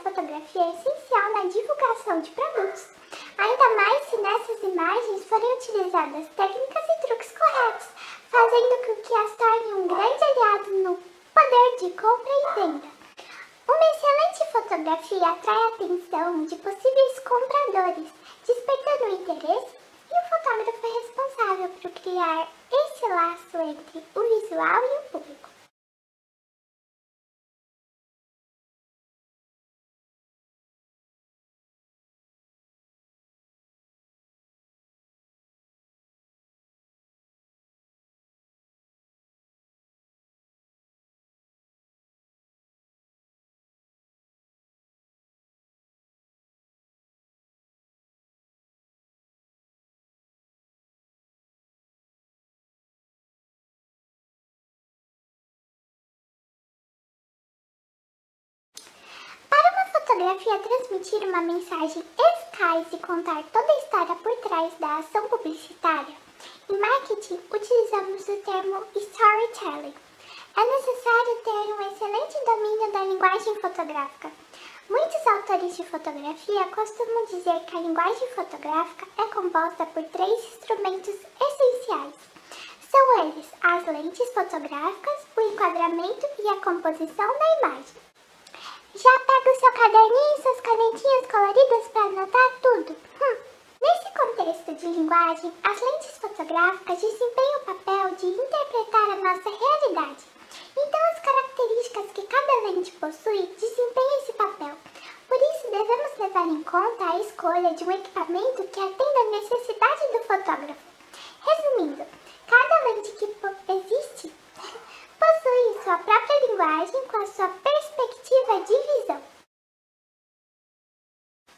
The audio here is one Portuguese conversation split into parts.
fotografia é essencial na divulgação de produtos, ainda mais se nessas imagens forem utilizadas técnicas e truques corretos, fazendo com que as torne um grande aliado no poder de compra e venda. Uma excelente fotografia atrai a atenção de possíveis compradores, despertando o interesse, e o fotógrafo é responsável por criar esse laço entre o visual e o público. Fotografia transmitir uma mensagem eficaz e contar toda a história por trás da ação publicitária, em marketing utilizamos o termo storytelling. É necessário ter um excelente domínio da linguagem fotográfica. Muitos autores de fotografia costumam dizer que a linguagem fotográfica é composta por três instrumentos essenciais. São eles as lentes fotográficas, o enquadramento e a composição da imagem. Já pega o seu caderninho suas canetinhas coloridas para anotar tudo. Hum. Nesse contexto de linguagem, as lentes fotográficas desempenham o papel de interpretar a nossa realidade. Então, as características que cada lente possui desempenham esse papel. Por isso, devemos levar em conta a escolha de um equipamento que atenda à necessidade do fotógrafo. Resumindo, cada lente que existe possui sua própria linguagem com a sua perspectiva de visão.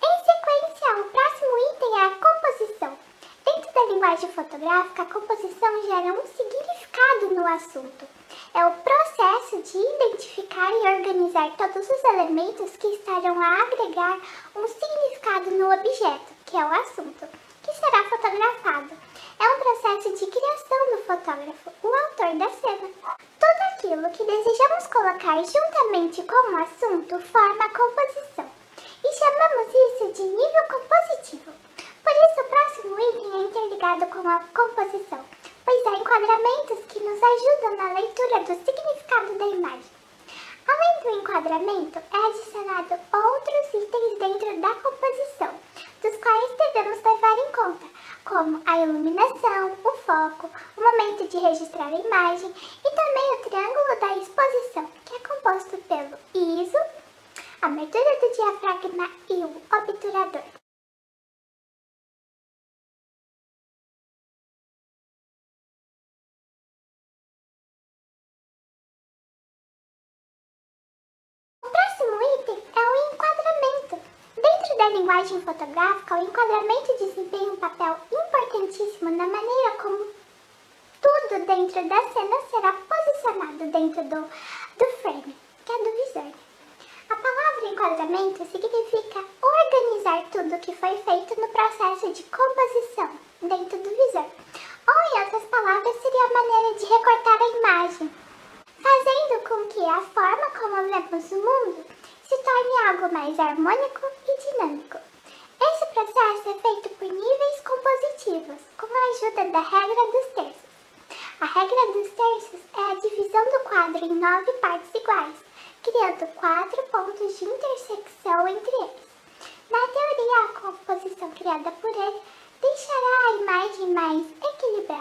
Em sequência, o próximo item é a composição. Dentro da linguagem fotográfica, a composição gera um significado no assunto. É o processo de identificar e organizar todos os elementos que estarão a agregar um significado no objeto, que é o assunto, que será fotografado. É um processo de criação do fotógrafo, o autor da cena. Tudo aquilo que desejamos colocar juntamente com o assunto forma a composição, e chamamos isso de nível compositivo. Por isso, o próximo item é interligado com a composição, pois há enquadramentos que nos ajudam na leitura do significado da imagem. Além do enquadramento, é adicionado outros itens dentro da composição, dos quais devemos levar em conta, como a iluminação, o foco, o momento de registrar a imagem e também o triângulo da exposição, que é composto pelo ISO, a abertura do diafragma e o obturador. Linguagem fotográfica, o enquadramento desempenha um papel importantíssimo na maneira como tudo dentro da cena será posicionado dentro do, do frame, que é do visor. A palavra enquadramento significa organizar tudo que foi feito no processo de composição dentro do visor. Ou, em outras palavras, seria a maneira de recortar a imagem, fazendo com que a forma como vemos o mundo se torne algo mais harmônico e dinâmico. Esse processo é feito por níveis compositivos, com a ajuda da regra dos terços. A regra dos terços é a divisão do quadro em nove partes iguais, criando quatro pontos de intersecção entre eles. Na teoria, a composição criada por ele deixará a imagem mais equilibrada.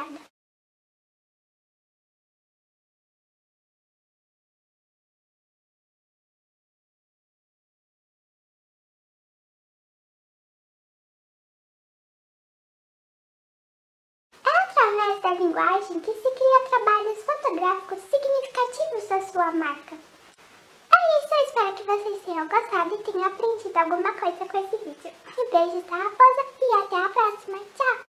Através da linguagem que se cria trabalhos fotográficos significativos da sua marca. É isso, eu espero que vocês tenham gostado e tenham aprendido alguma coisa com esse vídeo. beijos da Raposa e até a próxima. Tchau!